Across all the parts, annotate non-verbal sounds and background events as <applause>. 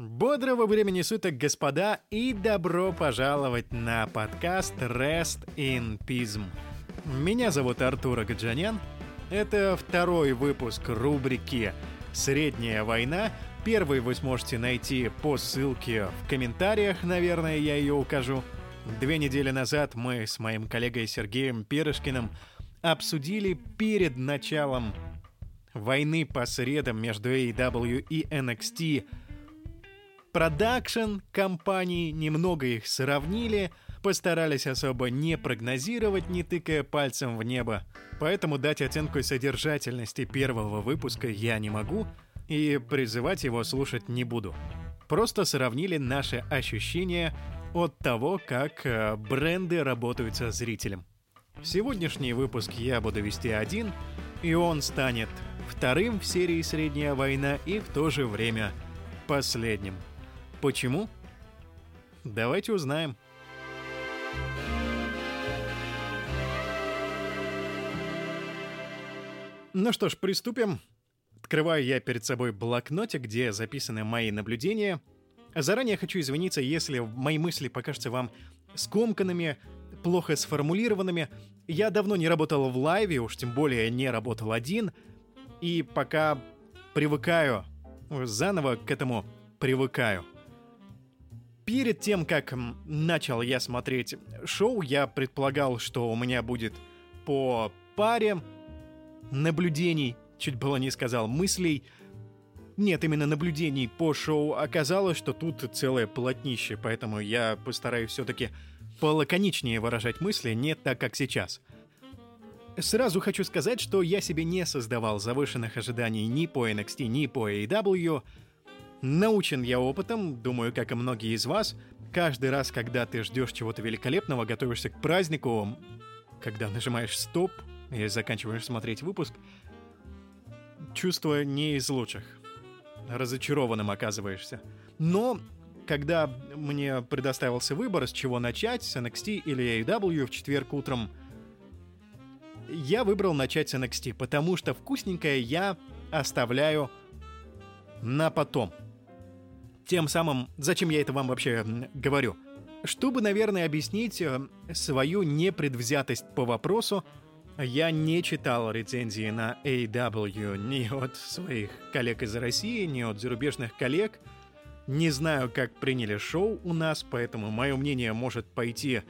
Бодрого времени суток, господа, и добро пожаловать на подкаст Rest in Pism. Меня зовут Артур Агаджанян. Это второй выпуск рубрики «Средняя война». Первый вы сможете найти по ссылке в комментариях, наверное, я ее укажу. Две недели назад мы с моим коллегой Сергеем Перышкиным обсудили перед началом войны по средам между AEW и NXT продакшн компании, немного их сравнили, постарались особо не прогнозировать, не тыкая пальцем в небо. Поэтому дать оценку содержательности первого выпуска я не могу и призывать его слушать не буду. Просто сравнили наши ощущения от того, как э, бренды работают со зрителем. Сегодняшний выпуск я буду вести один, и он станет вторым в серии «Средняя война» и в то же время последним. Почему? Давайте узнаем. Ну что ж, приступим. Открываю я перед собой блокнотик, где записаны мои наблюдения. Заранее хочу извиниться, если мои мысли покажутся вам скомканными, плохо сформулированными. Я давно не работал в лайве, уж тем более не работал один. И пока привыкаю, заново к этому привыкаю. Перед тем, как начал я смотреть шоу, я предполагал, что у меня будет по паре наблюдений, чуть было не сказал, мыслей. Нет, именно наблюдений по шоу. Оказалось, что тут целое полотнище, поэтому я постараюсь все-таки полаконичнее выражать мысли, не так, как сейчас. Сразу хочу сказать, что я себе не создавал завышенных ожиданий ни по NXT, ни по AEW, Научен я опытом, думаю, как и многие из вас, каждый раз, когда ты ждешь чего-то великолепного, готовишься к празднику, когда нажимаешь стоп и заканчиваешь смотреть выпуск, чувство не из лучших. Разочарованным оказываешься. Но когда мне предоставился выбор, с чего начать, с NXT или AEW в четверг утром, я выбрал начать с NXT, потому что вкусненькое я оставляю на потом. Тем самым, зачем я это вам вообще говорю? Чтобы, наверное, объяснить э, свою непредвзятость по вопросу, я не читал рецензии на AW ни от своих коллег из России, ни от зарубежных коллег. Не знаю, как приняли шоу у нас, поэтому мое мнение может пойти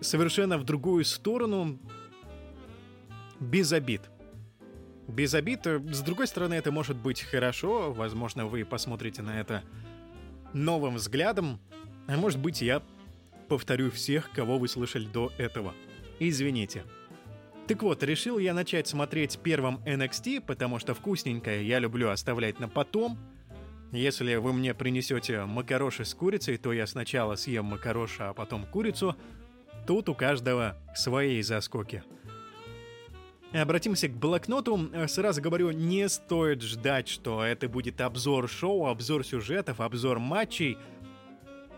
совершенно в другую сторону, без обид. Без обид. С другой стороны, это может быть хорошо. Возможно, вы посмотрите на это новым взглядом. А может быть, я повторю всех, кого вы слышали до этого. Извините. Так вот, решил я начать смотреть первым NXT, потому что вкусненькое я люблю оставлять на потом. Если вы мне принесете макароши с курицей, то я сначала съем макароши, а потом курицу. Тут у каждого свои заскоки. Обратимся к блокноту. Сразу говорю, не стоит ждать, что это будет обзор шоу, обзор сюжетов, обзор матчей.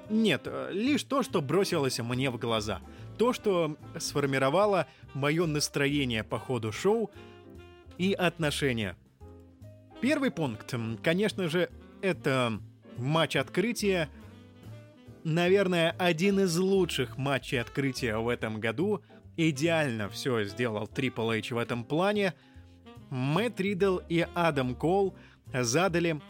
Нет, лишь то, что бросилось мне в глаза. То, что сформировало мое настроение по ходу шоу и отношения. Первый пункт, конечно же, это матч открытия. Наверное, один из лучших матчей открытия в этом году — идеально все сделал Triple H в этом плане. Мэтт Ридл и Адам Кол задали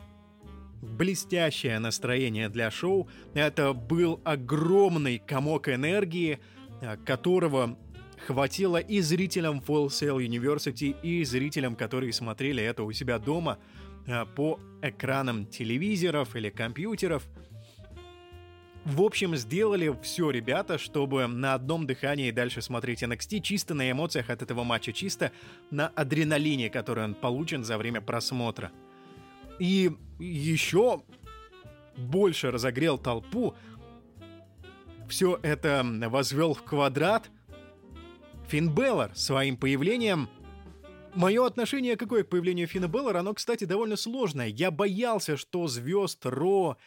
блестящее настроение для шоу. Это был огромный комок энергии, которого хватило и зрителям Full Sail University, и зрителям, которые смотрели это у себя дома а, по экранам телевизоров или компьютеров – в общем, сделали все ребята, чтобы на одном дыхании дальше смотреть NXT, чисто на эмоциях от этого матча, чисто на адреналине, который он получен за время просмотра. И еще больше разогрел толпу, все это возвел в квадрат Финн Беллар своим появлением. Мое отношение какое к появлению Финна Беллара, оно, кстати, довольно сложное. Я боялся, что звезд Ро,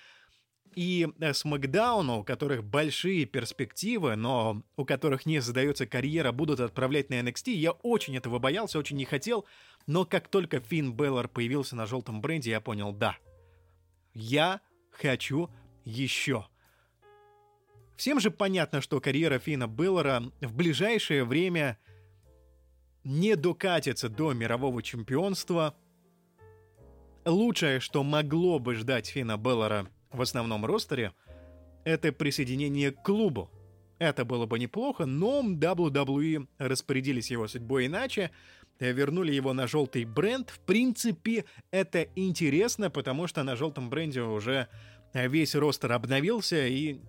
и э, с Макдауна, у которых большие перспективы, но у которых не задается карьера, будут отправлять на NXT. Я очень этого боялся, очень не хотел, но как только Финн Беллар появился на желтом бренде, я понял, да, Я хочу еще. Всем же понятно, что карьера Фина Беллера в ближайшее время не докатится до мирового чемпионства. Лучшее, что могло бы ждать Фина Беллера в основном ростере, это присоединение к клубу. Это было бы неплохо, но WWE распорядились его судьбой иначе, вернули его на желтый бренд. В принципе, это интересно, потому что на желтом бренде уже весь ростер обновился, и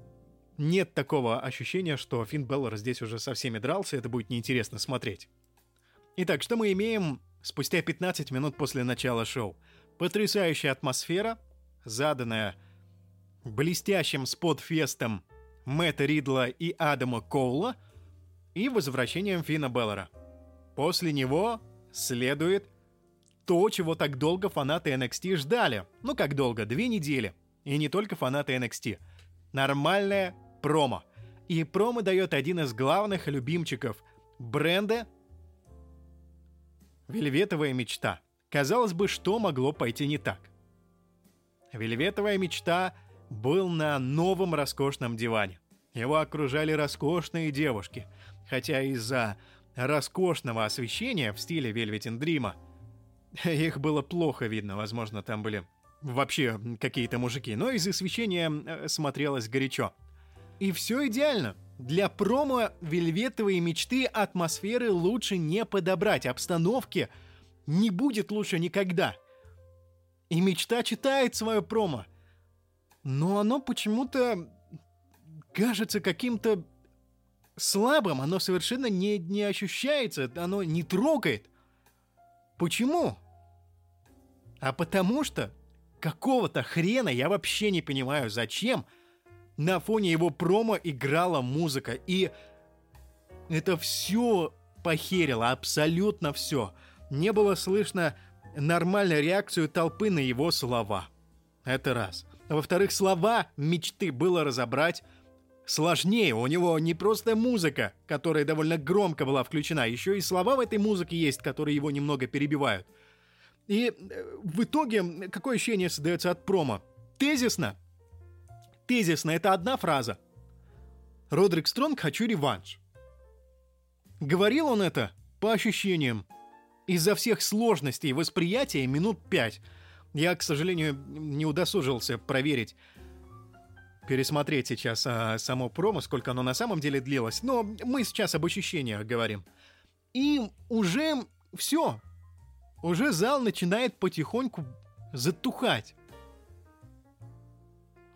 нет такого ощущения, что Финн Беллар здесь уже со всеми дрался, это будет неинтересно смотреть. Итак, что мы имеем спустя 15 минут после начала шоу? Потрясающая атмосфера, заданная блестящим спот-фестом Мэтта Ридла и Адама Коула и возвращением Фина Беллера. После него следует то, чего так долго фанаты NXT ждали. Ну как долго? Две недели. И не только фанаты NXT. Нормальная промо. И промо дает один из главных любимчиков бренда «Вельветовая мечта». Казалось бы, что могло пойти не так? «Вельветовая мечта» был на новом роскошном диване. Его окружали роскошные девушки, хотя из-за роскошного освещения в стиле Velvet Dream <laughs> их было плохо видно, возможно, там были вообще какие-то мужики, но из освещения э, смотрелось горячо. И все идеально. Для промо вельветовые мечты атмосферы лучше не подобрать, обстановки не будет лучше никогда. И мечта читает свое промо. Но оно почему-то кажется каким-то слабым, оно совершенно не, не ощущается, оно не трогает. Почему? А потому что какого-то хрена я вообще не понимаю, зачем на фоне его промо играла музыка. И это все похерило, абсолютно все. Не было слышно нормальной реакцию толпы на его слова. Это раз. Во-вторых, слова мечты было разобрать сложнее. У него не просто музыка, которая довольно громко была включена, еще и слова в этой музыке есть, которые его немного перебивают. И э, в итоге какое ощущение создается от промо? Тезисно. Тезисно — это одна фраза. Родрик Стронг «Хочу реванш». Говорил он это, по ощущениям, из-за всех сложностей восприятия минут пять. Я, к сожалению, не удосужился проверить, пересмотреть сейчас а, само промо, сколько оно на самом деле длилось. Но мы сейчас об ощущениях говорим. И уже все. Уже зал начинает потихоньку затухать.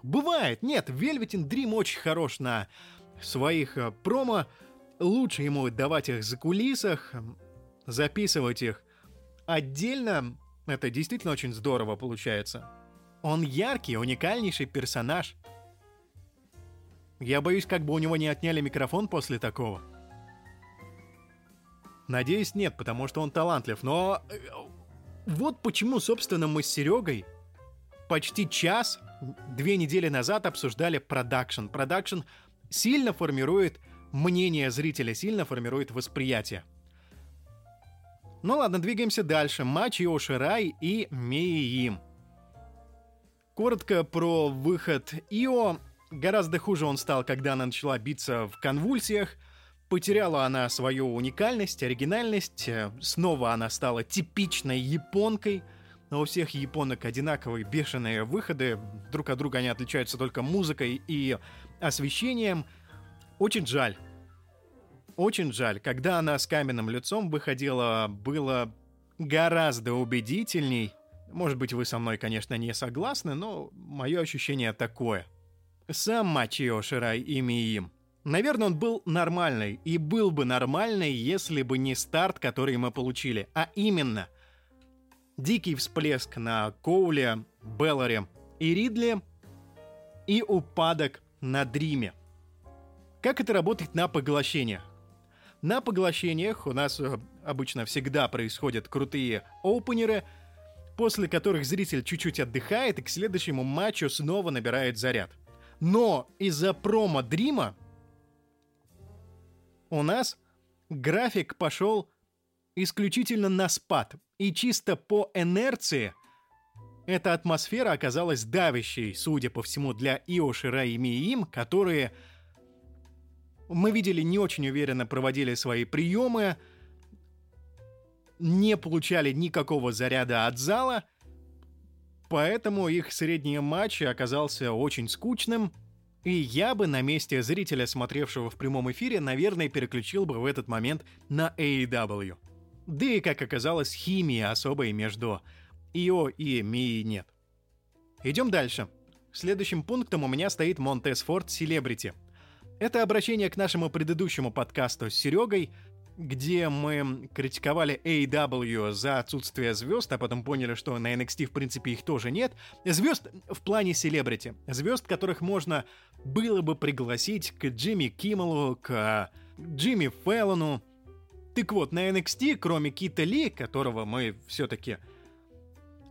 Бывает, нет, Velvet Dream очень хорош на своих а, промо. Лучше ему давать их за кулисах, записывать их отдельно. Это действительно очень здорово получается. Он яркий, уникальнейший персонаж – я боюсь, как бы у него не отняли микрофон после такого. Надеюсь, нет, потому что он талантлив, но... Э, вот почему, собственно, мы с Серегой почти час, две недели назад обсуждали продакшн. Продакшн сильно формирует мнение зрителя, сильно формирует восприятие. Ну ладно, двигаемся дальше. Матч Ио Ширай и Мии Им. Коротко про выход Ио. Гораздо хуже он стал, когда она начала биться в конвульсиях. Потеряла она свою уникальность, оригинальность. Снова она стала типичной японкой. Но у всех японок одинаковые бешеные выходы. Друг от друга они отличаются только музыкой и освещением. Очень жаль. Очень жаль. Когда она с каменным лицом выходила, было гораздо убедительней. Может быть, вы со мной, конечно, не согласны, но мое ощущение такое — сам Мачио Ширай ими им. Наверное, он был нормальный, и был бы нормальный, если бы не старт, который мы получили, а именно дикий всплеск на Коуле, Белларе и Ридли и упадок на Дриме. Как это работает на поглощениях? На поглощениях у нас э, обычно всегда происходят крутые опенеры, после которых зритель чуть-чуть отдыхает и к следующему матчу снова набирает заряд – но из-за промо-дрима у нас график пошел исключительно на спад. И чисто по инерции Эта атмосфера оказалась давящей, судя по всему, для Ио Шиrai и Миим, которые мы видели не очень уверенно проводили свои приемы, не получали никакого заряда от зала, поэтому их средний матч оказался очень скучным, и я бы на месте зрителя, смотревшего в прямом эфире, наверное, переключил бы в этот момент на AEW. Да и, как оказалось, химии особой между Ио и Мии нет. Идем дальше. Следующим пунктом у меня стоит Монтес Форд Селебрити. Это обращение к нашему предыдущему подкасту с Серегой — где мы критиковали AEW за отсутствие звезд, а потом поняли, что на NXT в принципе их тоже нет. Звезд в плане селебрити. Звезд, которых можно было бы пригласить к Джимми Киммелу, к Джимми Феллону. Так вот, на NXT, кроме Кита Ли, которого мы все-таки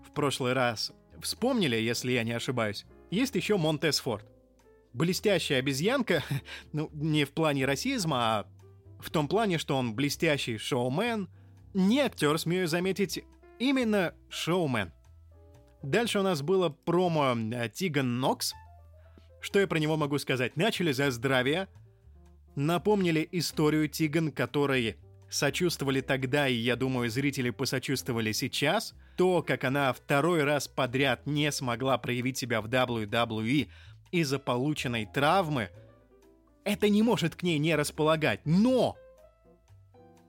в прошлый раз вспомнили, если я не ошибаюсь, есть еще Монтес Форд. Блестящая обезьянка, <laughs> ну, не в плане расизма, а в том плане, что он блестящий шоумен, не актер, смею заметить, именно шоумен. Дальше у нас было промо э, Тиган Нокс. Что я про него могу сказать? Начали за здравие, напомнили историю Тиган, которой сочувствовали тогда, и я думаю, зрители посочувствовали сейчас. То, как она второй раз подряд не смогла проявить себя в WWE из-за полученной травмы – это не может к ней не располагать. Но!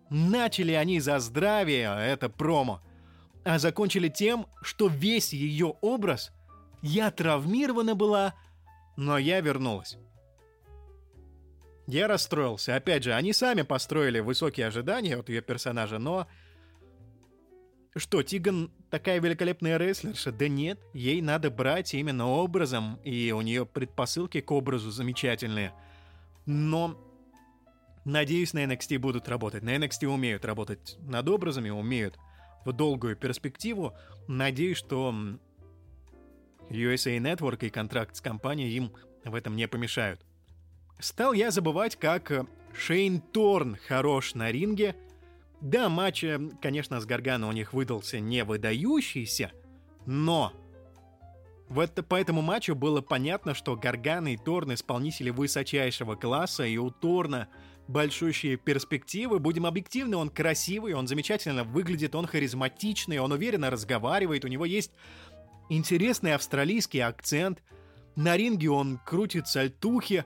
Начали они за здравие, это промо, а закончили тем, что весь ее образ «я травмирована была, но я вернулась». Я расстроился. Опять же, они сами построили высокие ожидания от ее персонажа, но... Что, Тиган такая великолепная рестлерша? Да нет, ей надо брать именно образом, и у нее предпосылки к образу замечательные – но надеюсь, на NXT будут работать. На NXT умеют работать над образами, умеют в долгую перспективу. Надеюсь, что USA Network и контракт с компанией им в этом не помешают. Стал я забывать, как Шейн Торн хорош на ринге. Да, матч, конечно, с Гаргана у них выдался не выдающийся, но в это, по этому матчу было понятно, что Гаргана и Торн исполнители высочайшего класса, и у Торна большущие перспективы. Будем объективны, он красивый, он замечательно выглядит, он харизматичный, он уверенно разговаривает, у него есть интересный австралийский акцент. На ринге он крутит сальтухи.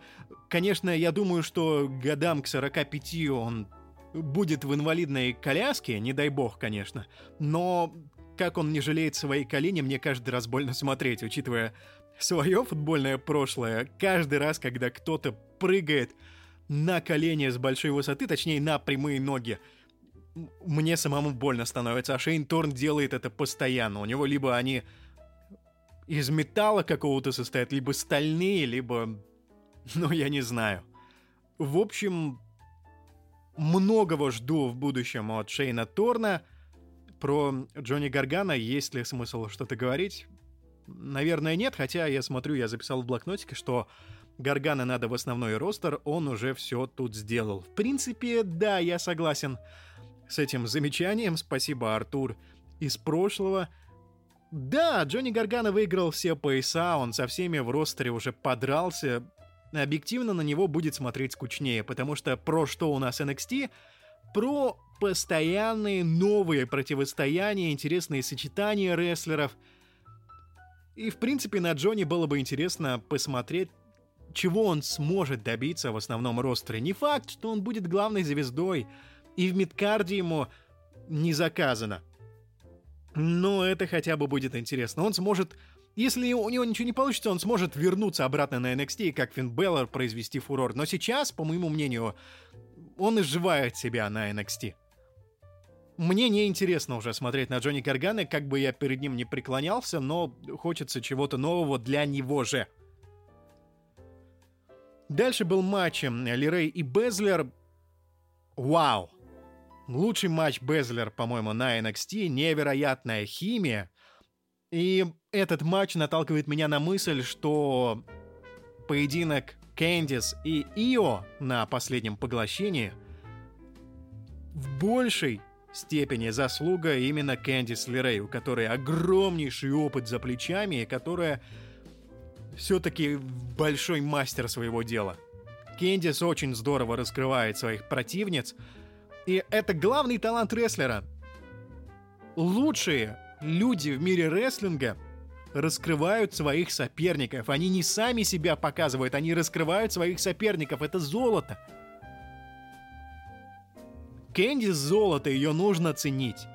Конечно, я думаю, что годам к 45 он будет в инвалидной коляске, не дай бог, конечно. Но как он не жалеет свои колени, мне каждый раз больно смотреть, учитывая свое футбольное прошлое. Каждый раз, когда кто-то прыгает на колени с большой высоты, точнее на прямые ноги, мне самому больно становится. А Шейн Торн делает это постоянно. У него либо они из металла какого-то состоят, либо стальные, либо... Ну, я не знаю. В общем, многого жду в будущем от Шейна Торна. Про Джонни Гаргана есть ли смысл что-то говорить? Наверное, нет, хотя я смотрю, я записал в блокнотике, что Гаргана надо в основной ростер, он уже все тут сделал. В принципе, да, я согласен с этим замечанием. Спасибо, Артур, из прошлого. Да, Джонни Гаргана выиграл все пояса, он со всеми в ростере уже подрался. Объективно на него будет смотреть скучнее, потому что про что у нас NXT? Про постоянные новые противостояния, интересные сочетания рестлеров. И, в принципе, на Джонни было бы интересно посмотреть, чего он сможет добиться в основном ростере. Не факт, что он будет главной звездой, и в мидкарде ему не заказано. Но это хотя бы будет интересно. Он сможет... Если у него ничего не получится, он сможет вернуться обратно на NXT, как Финн Беллар, произвести фурор. Но сейчас, по моему мнению, он изживает себя на NXT. Мне не интересно уже смотреть на Джонни Гаргана, как бы я перед ним не преклонялся, но хочется чего-то нового для него же. Дальше был матч Лирей и Безлер. Вау! Лучший матч Безлер, по-моему, на NXT. Невероятная химия. И этот матч наталкивает меня на мысль, что поединок Кэндис и Ио на последнем поглощении в большей степени заслуга именно Кэндис Лерей, у которой огромнейший опыт за плечами и которая все-таки большой мастер своего дела. Кэндис очень здорово раскрывает своих противниц, и это главный талант рестлера. Лучшие люди в мире рестлинга раскрывают своих соперников. Они не сами себя показывают, они раскрывают своих соперников. Это золото. Кэнди золото, ее нужно ценить.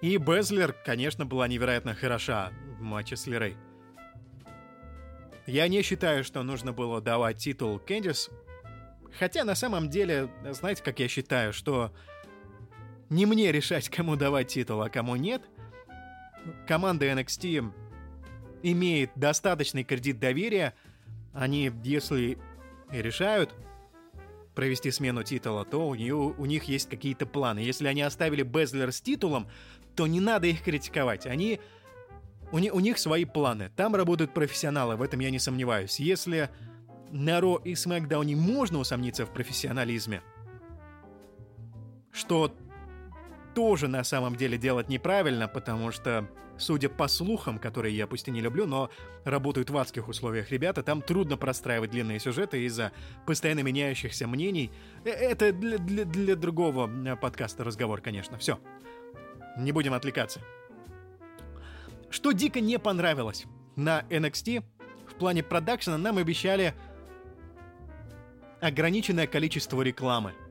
И Безлер, конечно, была невероятно хороша в матче с Лерей. Я не считаю, что нужно было давать титул Кэндис. Хотя на самом деле, знаете, как я считаю, что не мне решать, кому давать титул, а кому нет. Команда NXT имеет достаточный кредит доверия. Они, если решают провести смену титула, то у, нее, у них есть какие-то планы. Если они оставили Безлер с титулом, то не надо их критиковать. Они... У, не, у них свои планы. Там работают профессионалы, в этом я не сомневаюсь. Если на Ро и Смакдауне можно усомниться в профессионализме, что тоже на самом деле делать неправильно, потому что, судя по слухам, которые я пусть и не люблю, но работают в адских условиях ребята, там трудно простраивать длинные сюжеты из-за постоянно меняющихся мнений. Э, это для, для, для другого э, подкаста разговор, конечно. Все. Не будем отвлекаться. Что дико не понравилось на NXT, в плане продакшена нам обещали ограниченное количество рекламы –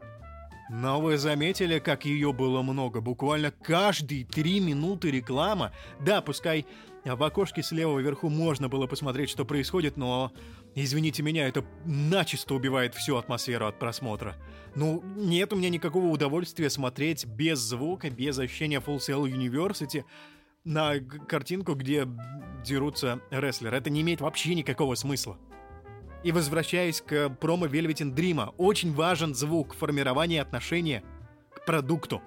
но вы заметили, как ее было много? Буквально каждые три минуты реклама. Да, пускай в окошке слева вверху можно было посмотреть, что происходит, но, извините меня, это начисто убивает всю атмосферу от просмотра. Ну, нет у меня никакого удовольствия смотреть без звука, без ощущения Full Sail University на картинку, где дерутся рестлеры. Это не имеет вообще никакого смысла. И возвращаясь к промо Velvet Dream, очень важен звук формирования отношения к продукту.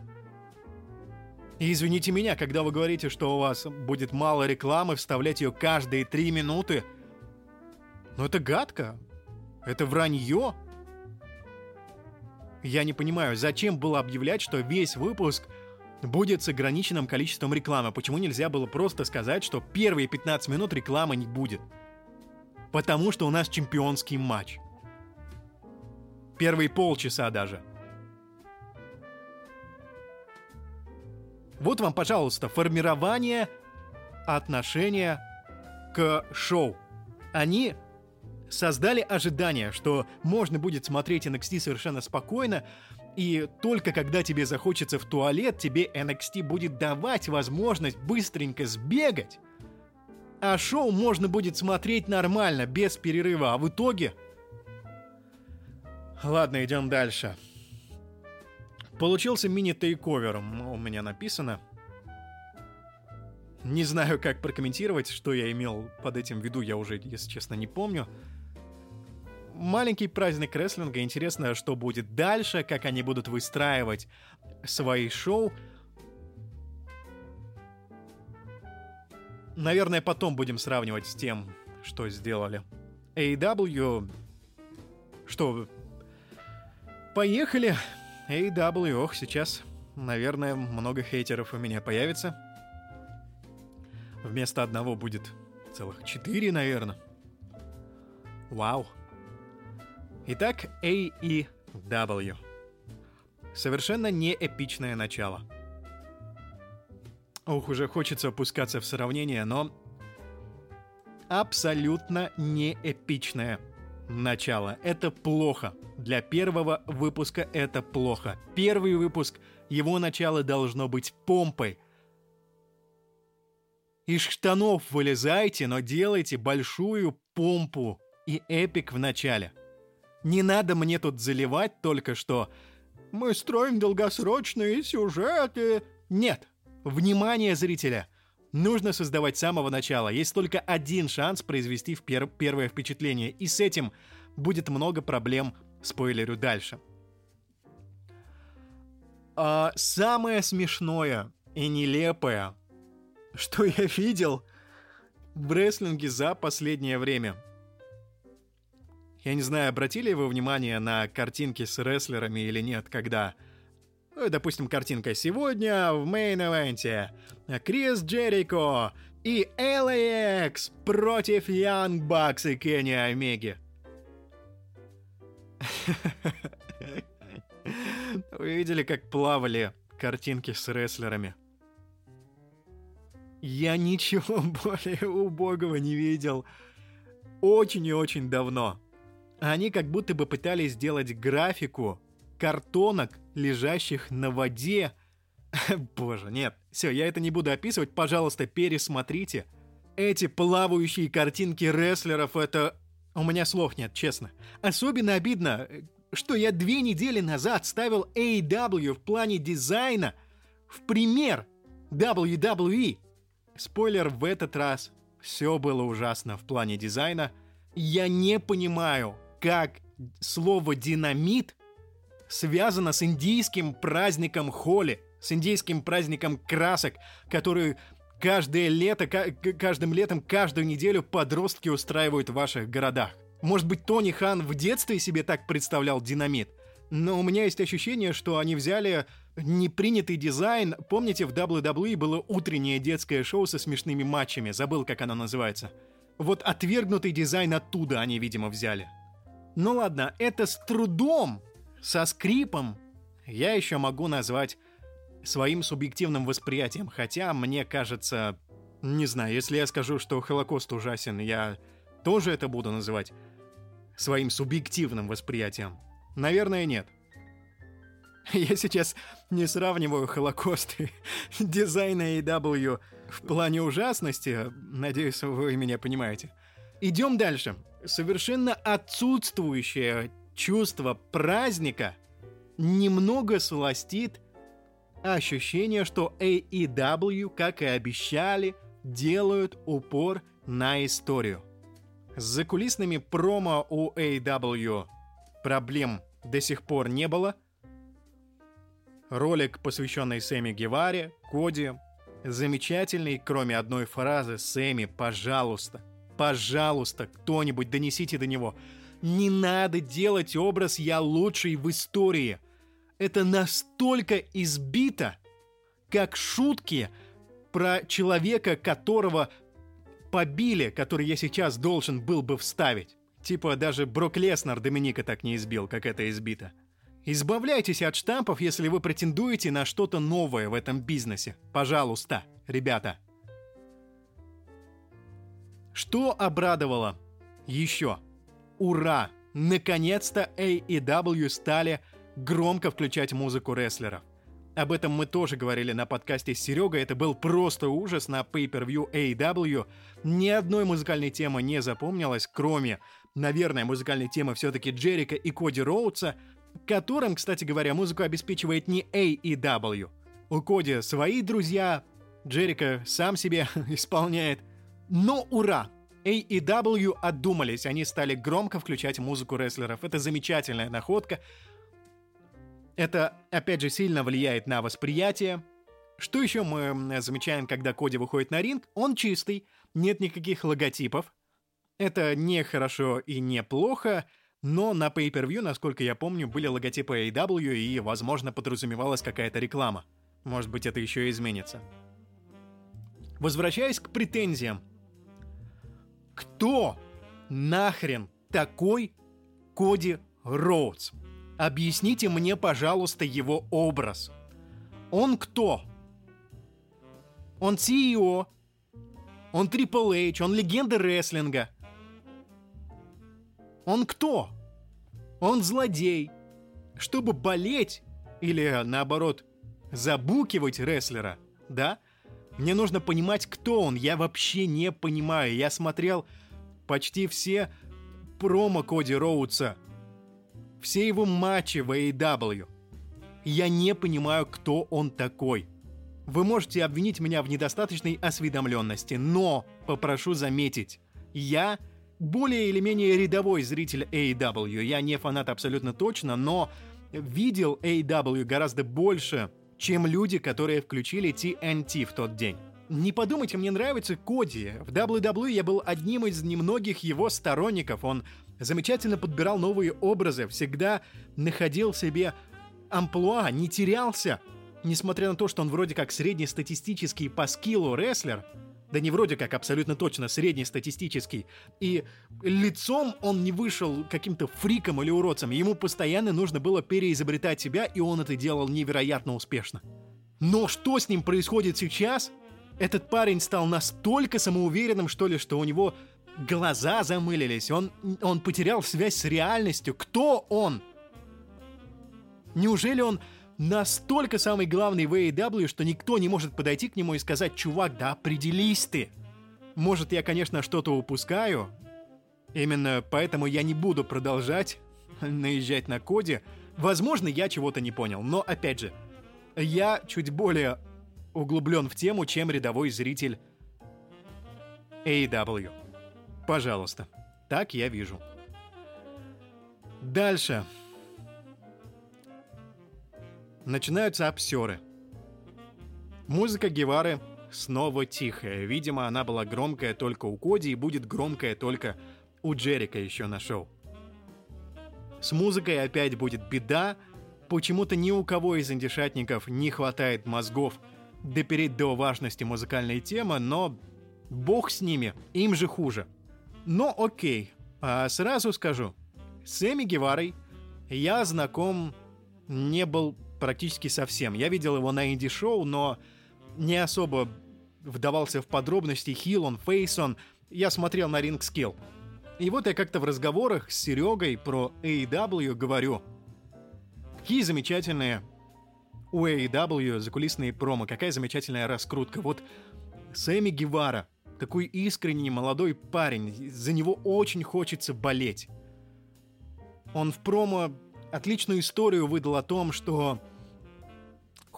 И извините меня, когда вы говорите, что у вас будет мало рекламы, вставлять ее каждые три минуты, ну это гадко. Это вранье. Я не понимаю, зачем было объявлять, что весь выпуск будет с ограниченным количеством рекламы? Почему нельзя было просто сказать, что первые 15 минут рекламы не будет? Потому что у нас чемпионский матч. Первые полчаса даже. Вот вам, пожалуйста, формирование отношения к шоу. Они создали ожидание, что можно будет смотреть NXT совершенно спокойно, и только когда тебе захочется в туалет, тебе NXT будет давать возможность быстренько сбегать а шоу можно будет смотреть нормально, без перерыва, а в итоге... Ладно, идем дальше. Получился мини-тейковер, у меня написано. Не знаю, как прокомментировать, что я имел под этим в виду, я уже, если честно, не помню. Маленький праздник рестлинга, интересно, что будет дальше, как они будут выстраивать свои шоу. Наверное, потом будем сравнивать с тем, что сделали. AEW... Что? Поехали. AEW, ох, сейчас, наверное, много хейтеров у меня появится. Вместо одного будет целых четыре, наверное. Вау. Итак, AEW. Совершенно не эпичное начало. Ох, уже хочется опускаться в сравнение, но абсолютно не эпичное начало. Это плохо. Для первого выпуска это плохо. Первый выпуск, его начало должно быть помпой. Из штанов вылезайте, но делайте большую помпу и эпик в начале. Не надо мне тут заливать только что «Мы строим долгосрочные сюжеты». Нет, Внимание зрителя! Нужно создавать с самого начала. Есть только один шанс произвести в пер первое впечатление, и с этим будет много проблем, спойлерю дальше. А самое смешное и нелепое, что я видел в рестлинге за последнее время. Я не знаю, обратили вы внимание на картинки с рестлерами или нет, когда... э, Допустим, картинка сегодня в мейн-эвенте. Крис Джерико и LAX против Young Bucks и Кенни Омеги. <laughs> Вы видели, как плавали картинки с рестлерами? Я ничего <laughs> более убогого не видел очень и очень давно. Они как будто бы пытались сделать графику картонок, лежащих на воде. <laughs> Боже, нет. Все, я это не буду описывать, пожалуйста, пересмотрите. Эти плавающие картинки рестлеров, это... У меня слов нет, честно. Особенно обидно, что я две недели назад ставил AEW в плане дизайна в пример WWE. Спойлер, в этот раз все было ужасно в плане дизайна. Я не понимаю, как слово «динамит» связано с индийским праздником Холи, с индийским праздником красок, который каждое лето, каждым летом, каждую неделю подростки устраивают в ваших городах. Может быть, Тони Хан в детстве себе так представлял динамит? Но у меня есть ощущение, что они взяли непринятый дизайн. Помните, в WWE было утреннее детское шоу со смешными матчами? Забыл, как оно называется. Вот отвергнутый дизайн оттуда они, видимо, взяли. Ну ладно, это с трудом, со скрипом, я еще могу назвать своим субъективным восприятием. Хотя, мне кажется, не знаю, если я скажу, что Холокост ужасен, я тоже это буду называть своим субъективным восприятием? Наверное, нет. <laughs> Я сейчас не сравниваю Холокост <laughs> и дизайн AEW в плане ужасности. Надеюсь, вы меня понимаете. Идем дальше. Совершенно отсутствующее чувство праздника немного сластит ощущение, что AEW, как и обещали, делают упор на историю. С закулисными промо у AW проблем до сих пор не было. Ролик, посвященный Сэмми Геваре, Коди, замечательный, кроме одной фразы «Сэмми, пожалуйста, пожалуйста, кто-нибудь донесите до него». Не надо делать образ «я лучший в истории». Это настолько избито, как шутки про человека, которого побили, который я сейчас должен был бы вставить. Типа даже Брок Леснер Доминика так не избил, как это избито. Избавляйтесь от штампов, если вы претендуете на что-то новое в этом бизнесе. Пожалуйста, ребята. Что обрадовало? Еще. Ура! Наконец-то AEW стали громко включать музыку рестлеров. Об этом мы тоже говорили на подкасте с Серегой. Это был просто ужас на Pay-Per-View AEW. Ни одной музыкальной темы не запомнилось, кроме, наверное, музыкальной темы все-таки Джерика и Коди Роудса, которым, кстати говоря, музыку обеспечивает не AEW. У Коди свои друзья, Джерика сам себе <laughs> исполняет. Но ура! AEW отдумались, они стали громко включать музыку рестлеров. Это замечательная находка. Это, опять же, сильно влияет на восприятие. Что еще мы замечаем, когда Коди выходит на ринг? Он чистый, нет никаких логотипов. Это не хорошо и не плохо, но на Pay-Per-View, насколько я помню, были логотипы AEW и, возможно, подразумевалась какая-то реклама. Может быть, это еще изменится. Возвращаясь к претензиям. Кто нахрен такой Коди Роудс? Объясните мне, пожалуйста, его образ. Он кто? Он CEO. Он Triple H. Он легенда рестлинга. Он кто? Он злодей. Чтобы болеть или, наоборот, забукивать рестлера, да? Мне нужно понимать, кто он. Я вообще не понимаю. Я смотрел почти все промо Коди Роудса – все его матчи в AEW. Я не понимаю, кто он такой. Вы можете обвинить меня в недостаточной осведомленности, но попрошу заметить, я более или менее рядовой зритель AEW. Я не фанат абсолютно точно, но видел AEW гораздо больше, чем люди, которые включили TNT в тот день. Не подумайте, мне нравится Коди. В WWE я был одним из немногих его сторонников. Он замечательно подбирал новые образы, всегда находил себе амплуа, не терялся. Несмотря на то, что он вроде как среднестатистический по скиллу рестлер, да не вроде как, абсолютно точно, среднестатистический, и лицом он не вышел каким-то фриком или уродцем, ему постоянно нужно было переизобретать себя, и он это делал невероятно успешно. Но что с ним происходит сейчас? Этот парень стал настолько самоуверенным, что ли, что у него глаза замылились, он, он потерял связь с реальностью. Кто он? Неужели он настолько самый главный в AEW, что никто не может подойти к нему и сказать, чувак, да определись ты. Может, я, конечно, что-то упускаю. Именно поэтому я не буду продолжать <laughs> наезжать на коде. Возможно, я чего-то не понял, но опять же, я чуть более углублен в тему, чем рядовой зритель AEW. Пожалуйста, так я вижу. Дальше. Начинаются обсеры. Музыка Гевары снова тихая. Видимо, она была громкая только у Коди и будет громкая только у Джерика еще на шоу. С музыкой опять будет беда. Почему-то ни у кого из индишатников не хватает мозгов допереть до важности музыкальной темы, но бог с ними, им же хуже. Но окей, а сразу скажу, с Эми Геварой я знаком не был практически совсем. Я видел его на инди-шоу, но не особо вдавался в подробности, хил он, фейс он. Я смотрел на Ring Skill. И вот я как-то в разговорах с Серегой про AEW говорю. Какие замечательные у AEW закулисные промо, какая замечательная раскрутка. Вот Сэмми Гевара, такой искренний молодой парень, за него очень хочется болеть. Он в промо отличную историю выдал о том, что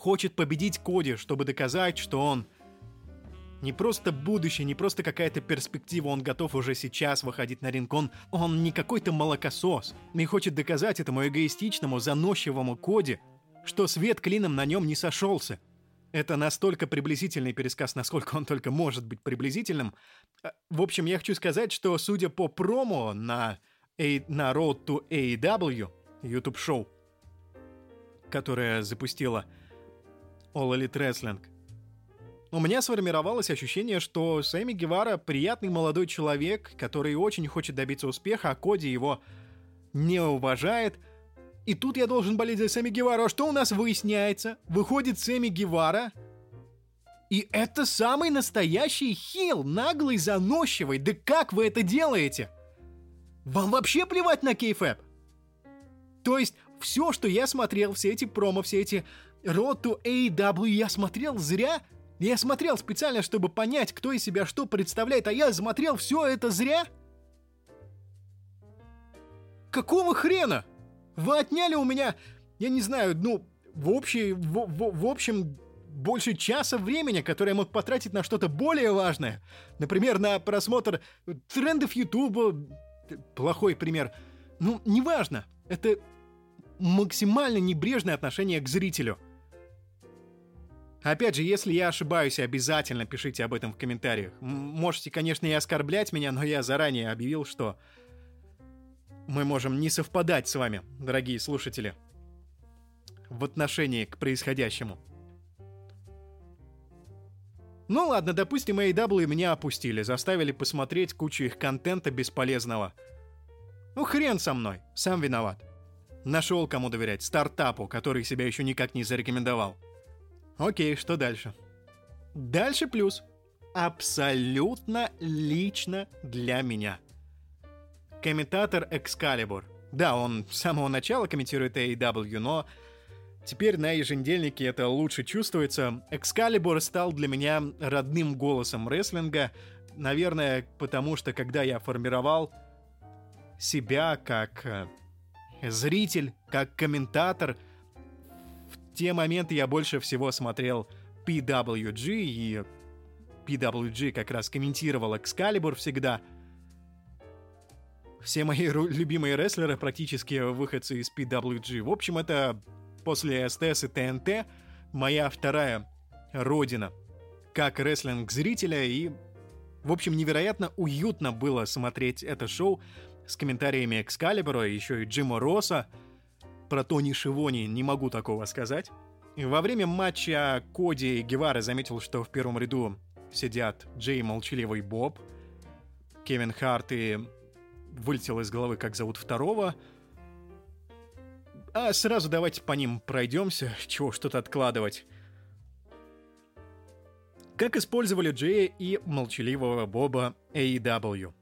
хочет победить Коди, чтобы доказать, что он не просто будущее, не просто какая-то перспектива, он готов уже сейчас выходить на ринг, он, он не какой-то молокосос. И хочет доказать этому эгоистичному, заносчивому Коди, что свет клином на нем не сошелся. Это настолько приблизительный пересказ, насколько он только может быть приблизительным. А, в общем, я хочу сказать, что судя по промо на, A, на Road to AEW, YouTube-шоу, которое запустила Elite Wrestling. У меня сформировалось ощущение, что Сэмми Гевара приятный молодой человек, который очень хочет добиться успеха, а Коди его не уважает. И тут я должен болеть за Сэмми Гевара. А что у нас выясняется? Выходит Сэмми Гевара, и это самый настоящий хил, наглый, заносчивый. Да как вы это делаете? Вам вообще плевать на кейфэп? То есть, все, что я смотрел, все эти промо, все эти To AEW я смотрел зря? Я смотрел специально, чтобы понять, кто из себя что представляет, а я смотрел все это зря? Какого хрена? Вы отняли у меня, я не знаю, ну, в, общей, в, в, в общем, больше часа времени, которое я мог потратить на что-то более важное. Например, на просмотр трендов Ютуба. Плохой пример. Ну, неважно. Это максимально небрежное отношение к зрителю – Опять же, если я ошибаюсь, обязательно пишите об этом в комментариях. Можете, конечно, и оскорблять меня, но я заранее объявил, что мы можем не совпадать с вами, дорогие слушатели, в отношении к происходящему. Ну ладно, допустим, AEW меня опустили, заставили посмотреть кучу их контента бесполезного. Ну хрен со мной, сам виноват. Нашел кому доверять, стартапу, который себя еще никак не зарекомендовал. Окей, что дальше? Дальше плюс. Абсолютно лично для меня. Комментатор Excalibur. Да, он с самого начала комментирует AEW, но теперь на еженедельнике это лучше чувствуется. Excalibur стал для меня родным голосом рестлинга. Наверное, потому что когда я формировал себя как э, зритель, как комментатор — те моменты я больше всего смотрел PWG, и PWG как раз комментировал Excalibur всегда. Все мои любимые рестлеры практически выходцы из PWG. В общем, это после СТС и ТНТ моя вторая родина. как рестлинг зрителя, и, в общем, невероятно уютно было смотреть это шоу с комментариями Экскалибура, еще и Джима Росса. Про Тони Шивони не могу такого сказать. Во время матча Коди и Гевара заметил, что в первом ряду сидят Джей Молчаливый Боб, Кевин Харт и вылетел из головы, как зовут второго. А сразу давайте по ним пройдемся, чего что-то откладывать. Как использовали Джея и молчаливого Боба AEW?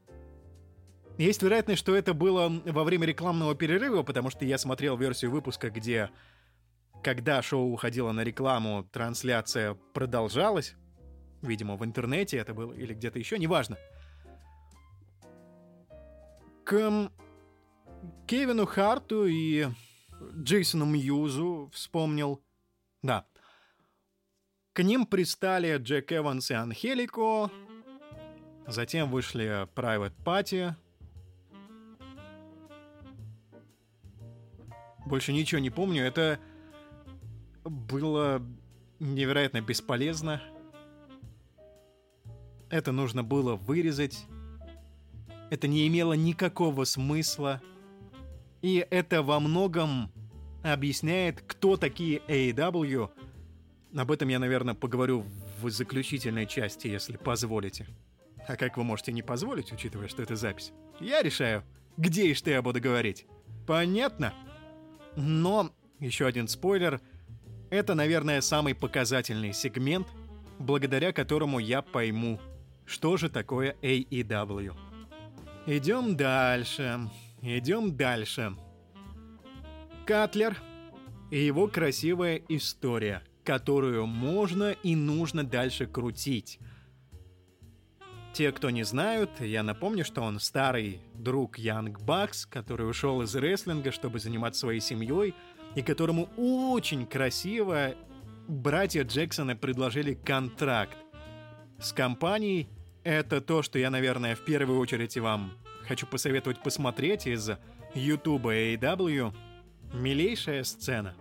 Есть вероятность, что это было во время рекламного перерыва, потому что я смотрел версию выпуска, где, когда шоу уходило на рекламу, трансляция продолжалась. Видимо, в интернете это было или где-то еще, неважно. К Кевину Харту и Джейсону Мьюзу вспомнил. Да. К ним пристали Джек Эванс и Анхелико. Затем вышли Private Party. Больше ничего не помню. Это было невероятно бесполезно. Это нужно было вырезать. Это не имело никакого смысла. И это во многом объясняет, кто такие AEW. Об этом я, наверное, поговорю в заключительной части, если позволите. А как вы можете не позволить, учитывая, что это запись? Я решаю, где и что я буду говорить. Понятно? Но, еще один спойлер, это, наверное, самый показательный сегмент, благодаря которому я пойму, что же такое AEW. Идем дальше. Идем дальше. Катлер и его красивая история, которую можно и нужно дальше крутить. Те, кто не знают, я напомню, что он старый друг Янг Бакс, который ушел из рестлинга, чтобы заниматься своей семьей, и которому очень красиво братья Джексона предложили контракт с компанией. Это то, что я, наверное, в первую очередь и вам хочу посоветовать посмотреть из YouTube AEW. Милейшая сцена.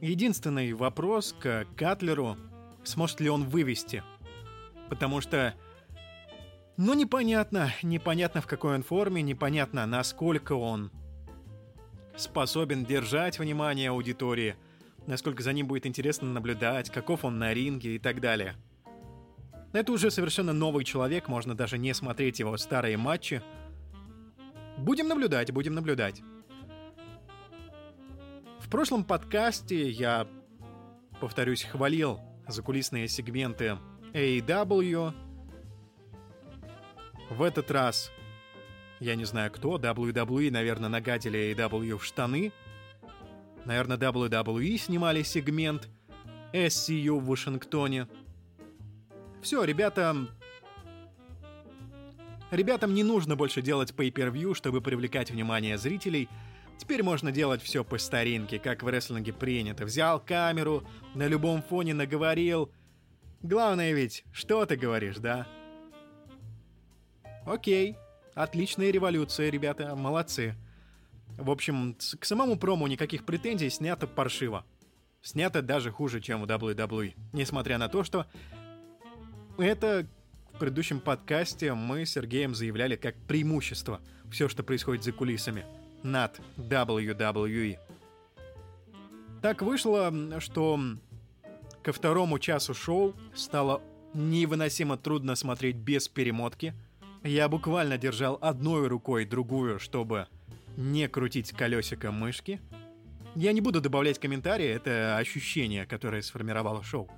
Единственный вопрос к Катлеру, сможет ли он вывести. Потому что ну, непонятно, непонятно в какой он форме, непонятно, насколько он способен держать внимание аудитории, насколько за ним будет интересно наблюдать, каков он на ринге и так далее. Это уже совершенно новый человек, можно даже не смотреть его старые матчи. Будем наблюдать, будем наблюдать. В прошлом подкасте я, повторюсь, хвалил закулисные сегменты AEW, в этот раз, я не знаю кто, WWE, наверное, нагадили AEW в штаны. Наверное, WWE снимали сегмент SCU в Вашингтоне. Все, ребята... Ребятам не нужно больше делать pay-per-view, чтобы привлекать внимание зрителей. Теперь можно делать все по старинке, как в рестлинге принято. Взял камеру, на любом фоне наговорил. Главное ведь, что ты говоришь, да? Окей, отличная революция, ребята, молодцы. В общем, к самому промо никаких претензий, снято паршиво. Снято даже хуже, чем у WWE. Несмотря на то, что это в предыдущем подкасте мы с Сергеем заявляли как преимущество все, что происходит за кулисами над WWE. Так вышло, что ко второму часу шоу стало невыносимо трудно смотреть без перемотки – я буквально держал одной рукой другую, чтобы не крутить колесико мышки. Я не буду добавлять комментарии, это ощущение, которое сформировало шоу.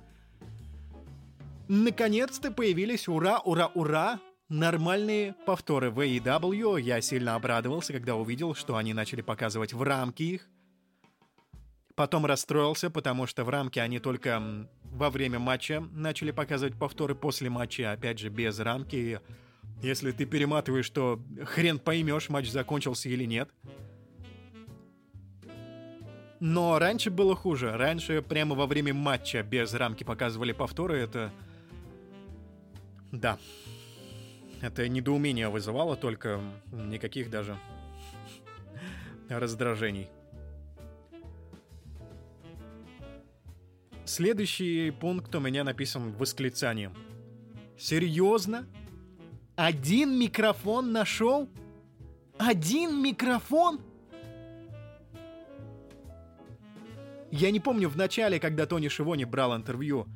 Наконец-то появились ура, ура, ура! Нормальные повторы в AEW. Я сильно обрадовался, когда увидел, что они начали показывать в рамки их. Потом расстроился, потому что в рамке они только во время матча начали показывать повторы после матча, опять же, без рамки. Если ты перематываешь, то хрен поймешь, матч закончился или нет. Но раньше было хуже. Раньше прямо во время матча без рамки показывали повторы. Это... Да. Это недоумение вызывало, только никаких даже раздражений. Следующий пункт у меня написан восклицанием. Серьезно? Один микрофон нашел? Один микрофон? Я не помню в начале, когда Тони Шивони брал интервью.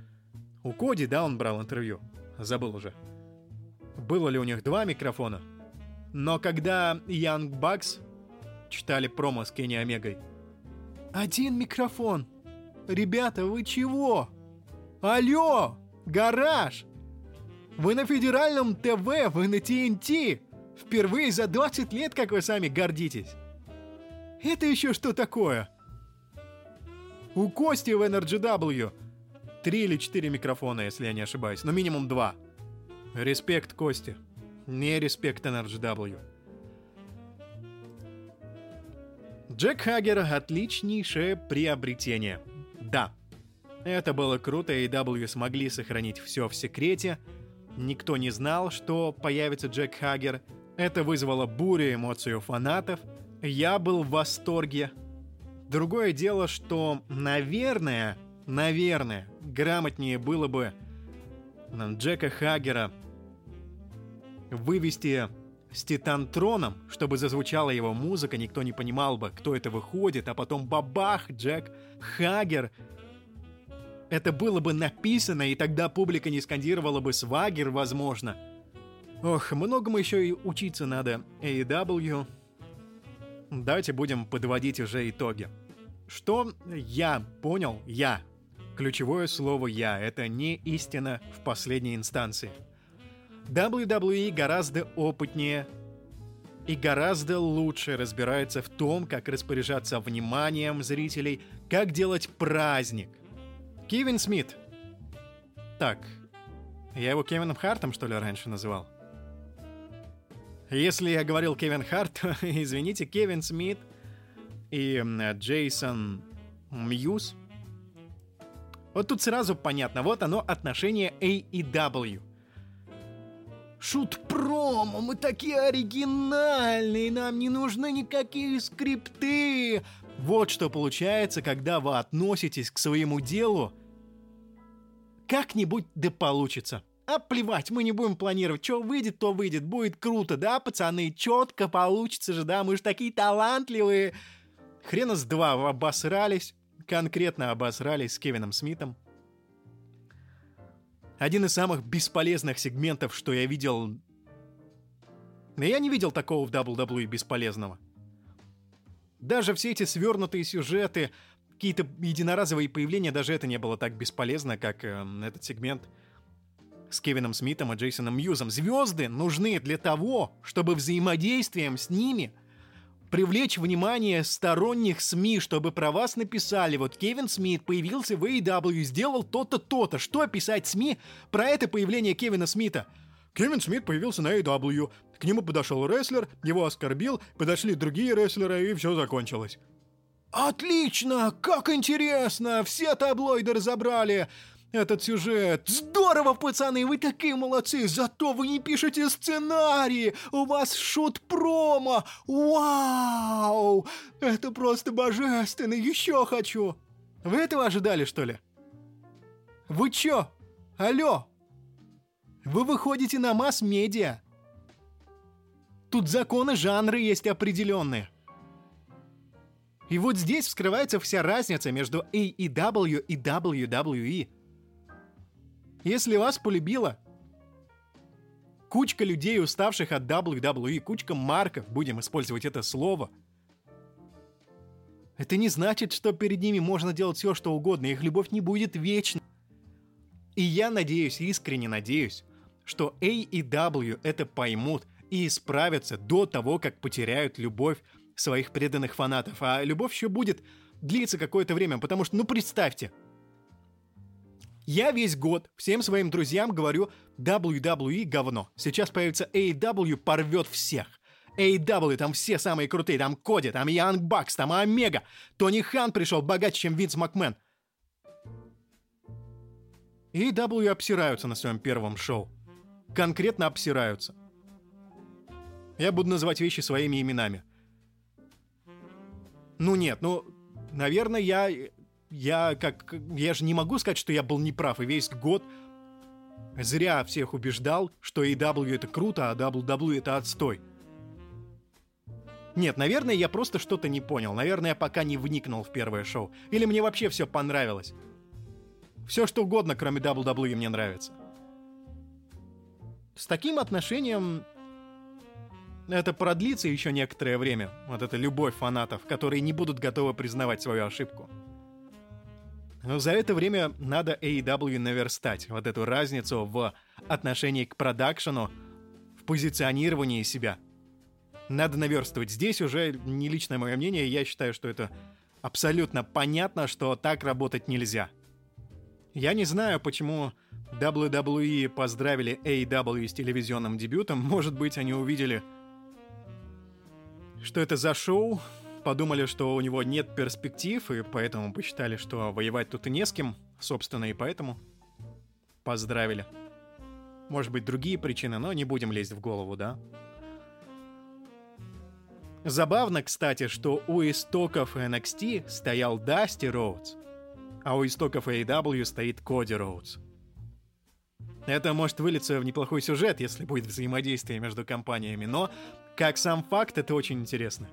У Коди, да, он брал интервью. Забыл уже. Было ли у них два микрофона? Но когда Young Bucks читали промо с Кенни Омегой. Один микрофон. Ребята, вы чего? Алло! Гараж! Вы на федеральном ТВ, вы на ТНТ! Впервые за 20 лет, как вы сами гордитесь. Это еще что такое? У Кости в NRGW три или четыре микрофона, если я не ошибаюсь, но минимум два. Респект Кости. Не респект NRGW. Джек Хаггер — отличнейшее приобретение. Да, это было круто, и W смогли сохранить все в секрете. Никто не знал, что появится Джек Хаггер. Это вызвало бурю эмоций у фанатов. Я был в восторге. Другое дело, что, наверное, наверное, грамотнее было бы Джека Хаггера вывести с Титантроном, чтобы зазвучала его музыка, никто не понимал бы, кто это выходит, а потом бабах, Джек Хагер. Это было бы написано, и тогда публика не скандировала бы «Свагер», возможно. Ох, многому еще и учиться надо AEW. Давайте будем подводить уже итоги. Что я понял, я. Ключевое слово «я» — это не истина в последней инстанции — WWE гораздо опытнее и гораздо лучше разбирается в том, как распоряжаться вниманием зрителей, как делать праздник. Кевин Смит. Так, я его Кевином Хартом, что ли, раньше называл? Если я говорил Кевин Харт, то, <laughs> извините, Кевин Смит и Джейсон Мьюз. Вот тут сразу понятно, вот оно отношение AEW. Шут-промо, мы такие оригинальные, нам не нужны никакие скрипты. Вот что получается, когда вы относитесь к своему делу как-нибудь да получится. А плевать, мы не будем планировать, что выйдет, то выйдет, будет круто, да, пацаны, четко получится же, да, мы же такие талантливые. Хрена с два обосрались, конкретно обосрались с Кевином Смитом. Один из самых бесполезных сегментов, что я видел... Но я не видел такого в WWE бесполезного. Даже все эти свернутые сюжеты, какие-то единоразовые появления, даже это не было так бесполезно, как э, этот сегмент с Кевином Смитом и Джейсоном Мьюзом. Звезды нужны для того, чтобы взаимодействием с ними привлечь внимание сторонних СМИ, чтобы про вас написали. Вот Кевин Смит появился в AEW, сделал то-то, то-то. Что писать СМИ про это появление Кевина Смита? Кевин Смит появился на AEW. К нему подошел рестлер, его оскорбил, подошли другие рестлеры, и все закончилось. «Отлично! Как интересно! Все таблоиды разобрали! этот сюжет. Здорово, пацаны, вы такие молодцы, зато вы не пишете сценарии, у вас шут-промо. Вау! Это просто божественно, еще хочу. Вы этого ожидали, что ли? Вы чё? Алло? Вы выходите на масс-медиа. Тут законы жанра есть определенные. И вот здесь вскрывается вся разница между AEW и WWE. Если вас полюбила кучка людей, уставших от WWE, кучка марков, будем использовать это слово, это не значит, что перед ними можно делать все, что угодно, их любовь не будет вечной. И я надеюсь, искренне надеюсь, что AEW это поймут и исправятся до того, как потеряют любовь своих преданных фанатов. А любовь еще будет длиться какое-то время, потому что, ну представьте, я весь год всем своим друзьям говорю WWE говно. Сейчас появится AEW, порвет всех. AEW, там все самые крутые, там Коди, там Янг Бакс, там Омега. Тони Хан пришел богаче, чем Винс Макмен. AEW обсираются на своем первом шоу. Конкретно обсираются. Я буду называть вещи своими именами. Ну нет, ну, наверное, я я как... Я же не могу сказать, что я был неправ, и весь год зря всех убеждал, что AEW это круто, а WWE это отстой. Нет, наверное, я просто что-то не понял. Наверное, я пока не вникнул в первое шоу. Или мне вообще все понравилось. Все что угодно, кроме WWE, мне нравится. С таким отношением это продлится еще некоторое время. Вот эта любовь фанатов, которые не будут готовы признавать свою ошибку. Но за это время надо AEW наверстать вот эту разницу в отношении к продакшену, в позиционировании себя. Надо наверстывать. Здесь уже не личное мое мнение, я считаю, что это абсолютно понятно, что так работать нельзя. Я не знаю, почему WWE поздравили AEW с телевизионным дебютом. Может быть, они увидели, что это за шоу, подумали, что у него нет перспектив, и поэтому посчитали, что воевать тут и не с кем, собственно, и поэтому поздравили. Может быть, другие причины, но не будем лезть в голову, да? Забавно, кстати, что у истоков NXT стоял Дасти Роудс, а у истоков AEW стоит Коди Роудс. Это может вылиться в неплохой сюжет, если будет взаимодействие между компаниями, но как сам факт это очень интересно.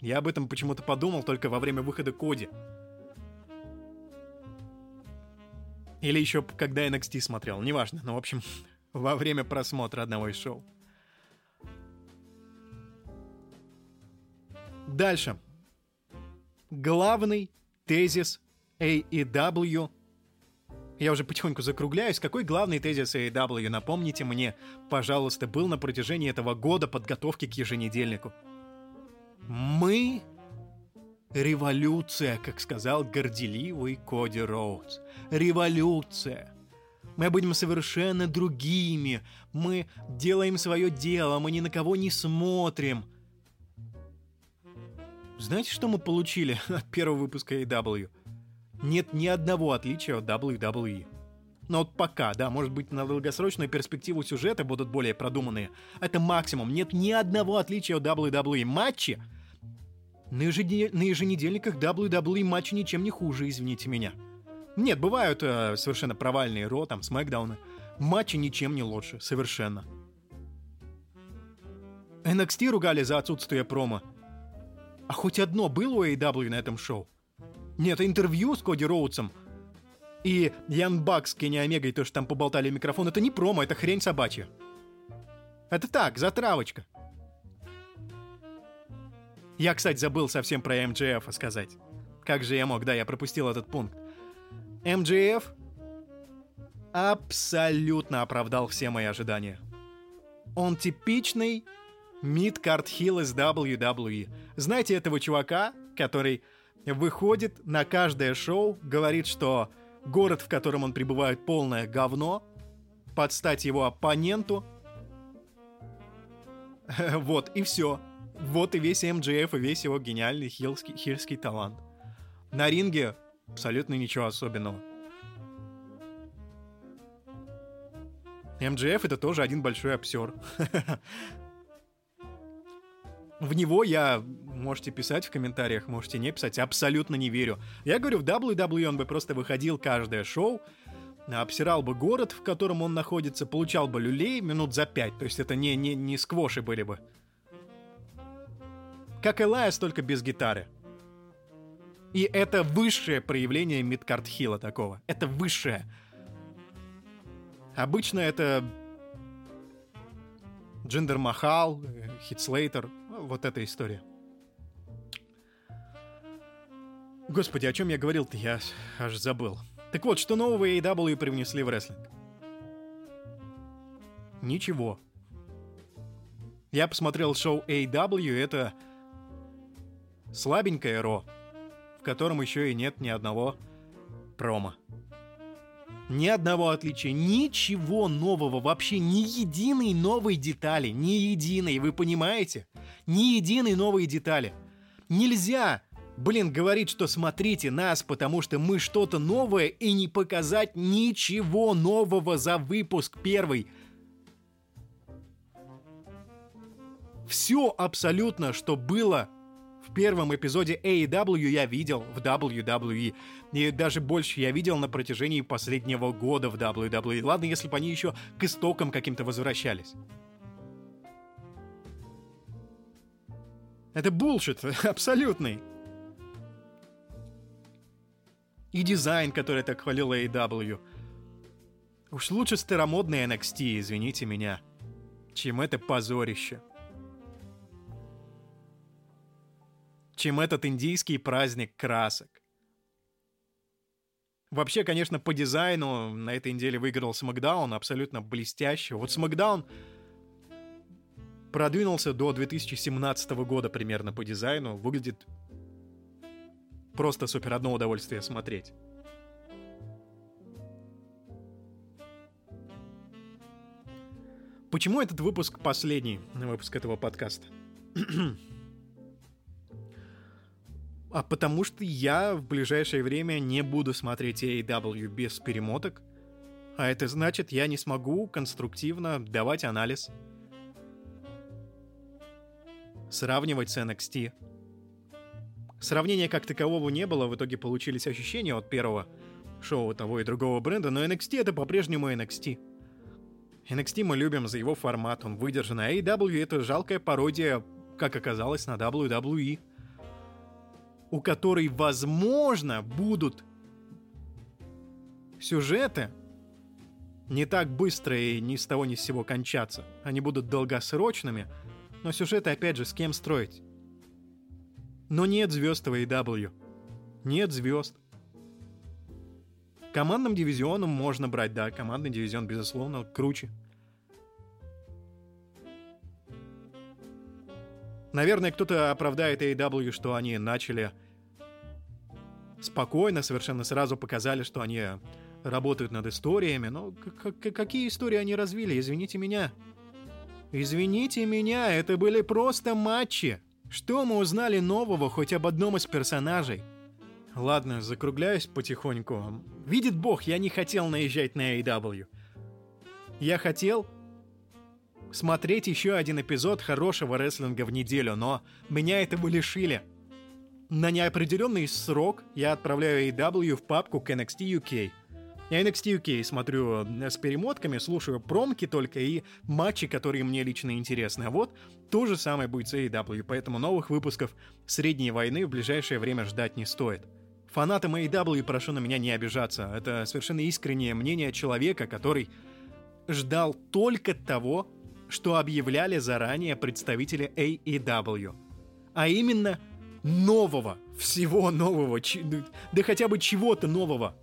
Я об этом почему-то подумал только во время выхода Коди. Или еще когда NXT смотрел, неважно. Но, в общем, <laughs> во время просмотра одного из шоу. Дальше. Главный тезис AEW. Я уже потихоньку закругляюсь. Какой главный тезис AEW, напомните мне, пожалуйста, был на протяжении этого года подготовки к еженедельнику? Мы революция, как сказал горделивый Коди Роудс. Революция. Мы будем совершенно другими. Мы делаем свое дело, мы ни на кого не смотрим. Знаете, что мы получили от первого выпуска AW? Нет ни одного отличия от WWE. Но вот пока, да, может быть, на долгосрочную перспективу сюжеты будут более продуманные. Это максимум. Нет ни одного отличия от WWE. Матчи на, ежедел... на еженедельниках WWE матчи ничем не хуже, извините меня. Нет, бывают э, совершенно провальные Ро, там, Смакдауны. Матчи ничем не лучше, совершенно. NXT ругали за отсутствие промо. А хоть одно было у AEW на этом шоу? Нет, интервью с Коди Роудсом и Ян Бакс с Кенни Омегой, то, что там поболтали микрофон, это не промо, это хрень собачья. Это так, затравочка. Я, кстати, забыл совсем про МДФ сказать. Как же я мог? Да, я пропустил этот пункт. МДФ абсолютно оправдал все мои ожидания. Он типичный мидкарт хилл из WWE. Знаете этого чувака, который выходит на каждое шоу, говорит, что город, в котором он пребывает, полное говно, подстать его оппоненту. <laughs> Вот, и все. Вот и весь МДФ, и весь его гениальный хилский, хильский талант. На ринге абсолютно ничего особенного. МДФ это тоже один большой обсер. <laughs> В него я, можете писать в комментариях, можете не писать, абсолютно не верю. Я говорю, в WWE он бы просто выходил каждое шоу, обсирал бы город, в котором он находится, получал бы люлей минут за пять. То есть это не, не, не сквоши были бы. Как Элайас, только без гитары. И это высшее проявление мидкарт хила такого. Это высшее. Обычно это Джиндер Махал, Хитслейтер, вот эта история. Господи, о чем я говорил-то, я аж забыл. Так вот, что нового AEW привнесли в рестлинг? Ничего. Я посмотрел шоу AEW, это слабенькое Ро, в котором еще и нет ни одного промо. Ни одного отличия, ничего нового, вообще ни единой новой детали, ни единой, вы понимаете? Ни единой новой детали. Нельзя, блин, говорить, что смотрите нас, потому что мы что-то новое и не показать ничего нового за выпуск первый. Все абсолютно, что было в первом эпизоде AEW я видел в WWE. И даже больше я видел на протяжении последнего года в WWE. Ладно, если бы они еще к истокам каким-то возвращались. Это булшит <laughs> абсолютный. И дизайн, который так хвалил AEW. Уж лучше старомодный NXT, извините меня, чем это позорище. Чем этот индийский праздник красок. Вообще, конечно, по дизайну на этой неделе выиграл SmackDown абсолютно блестяще. Вот SmackDown продвинулся до 2017 года примерно по дизайну. Выглядит просто супер одно удовольствие смотреть. Почему этот выпуск последний выпуск этого подкаста? <clears throat> а потому что я в ближайшее время не буду смотреть AEW без перемоток, а это значит, я не смогу конструктивно давать анализ сравнивать с NXT. Сравнения как такового не было, в итоге получились ощущения от первого шоу того и другого бренда, но NXT это по-прежнему NXT. NXT мы любим за его формат, он выдержан, а AEW это жалкая пародия, как оказалось, на WWE, у которой, возможно, будут сюжеты не так быстро и ни с того ни с сего кончаться. Они будут долгосрочными, но сюжеты, опять же, с кем строить? Но нет звезд в AEW. Нет звезд. Командным дивизионом можно брать, да, командный дивизион, безусловно, круче. Наверное, кто-то оправдает AEW, что они начали спокойно, совершенно сразу показали, что они работают над историями. Но какие истории они развили, извините меня? Извините меня, это были просто матчи. Что мы узнали нового хоть об одном из персонажей? Ладно, закругляюсь потихоньку. Видит бог, я не хотел наезжать на AEW. Я хотел смотреть еще один эпизод хорошего рестлинга в неделю, но меня этого лишили. На неопределенный срок я отправляю AEW в папку к NXT UK. Я NXT UK смотрю э, с перемотками, слушаю промки только и матчи, которые мне лично интересны. А вот то же самое будет с AEW, поэтому новых выпусков «Средней войны» в ближайшее время ждать не стоит. Фанатам AEW прошу на меня не обижаться. Это совершенно искреннее мнение человека, который ждал только того, что объявляли заранее представители AEW. А именно нового, всего нового, да хотя бы чего-то нового.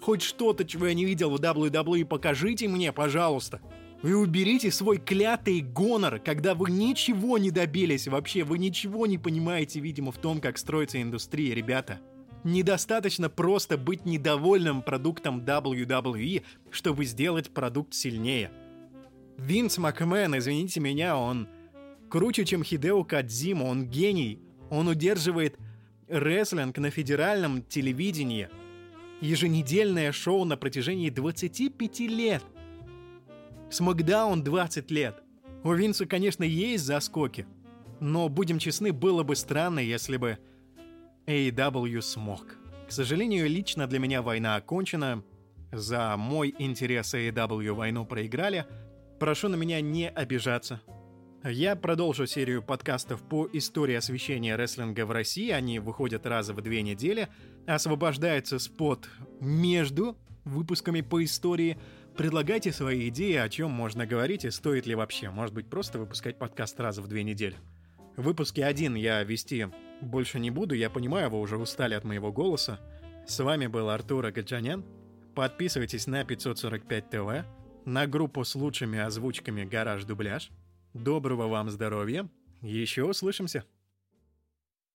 Хоть что-то, чего я не видел в WWE, покажите мне, пожалуйста. Вы уберите свой клятый гонор, когда вы ничего не добились вообще, вы ничего не понимаете, видимо, в том, как строится индустрия, ребята. Недостаточно просто быть недовольным продуктом WWE, чтобы сделать продукт сильнее. Винс Макмен, извините меня, он круче, чем Хидео Кадзима, он гений. Он удерживает рестлинг на федеральном телевидении – еженедельное шоу на протяжении 25 лет. Смакдаун 20 лет. У Винса, конечно, есть заскоки, но, будем честны, было бы странно, если бы AEW смог. К сожалению, лично для меня война окончена. За мой интерес AEW войну проиграли. Прошу на меня не обижаться. Я продолжу серию подкастов по истории освещения рестлинга в России. Они выходят раз в две недели. Освобождается спот между выпусками по истории. Предлагайте свои идеи, о чем можно говорить и стоит ли вообще. Может быть, просто выпускать подкаст раз в две недели. В выпуске один я вести больше не буду. Я понимаю, вы уже устали от моего голоса. С вами был Артур Агаджанян. Подписывайтесь на 545 ТВ, на группу с лучшими озвучками «Гараж Дубляж», Доброго вам здоровья. Еще услышимся.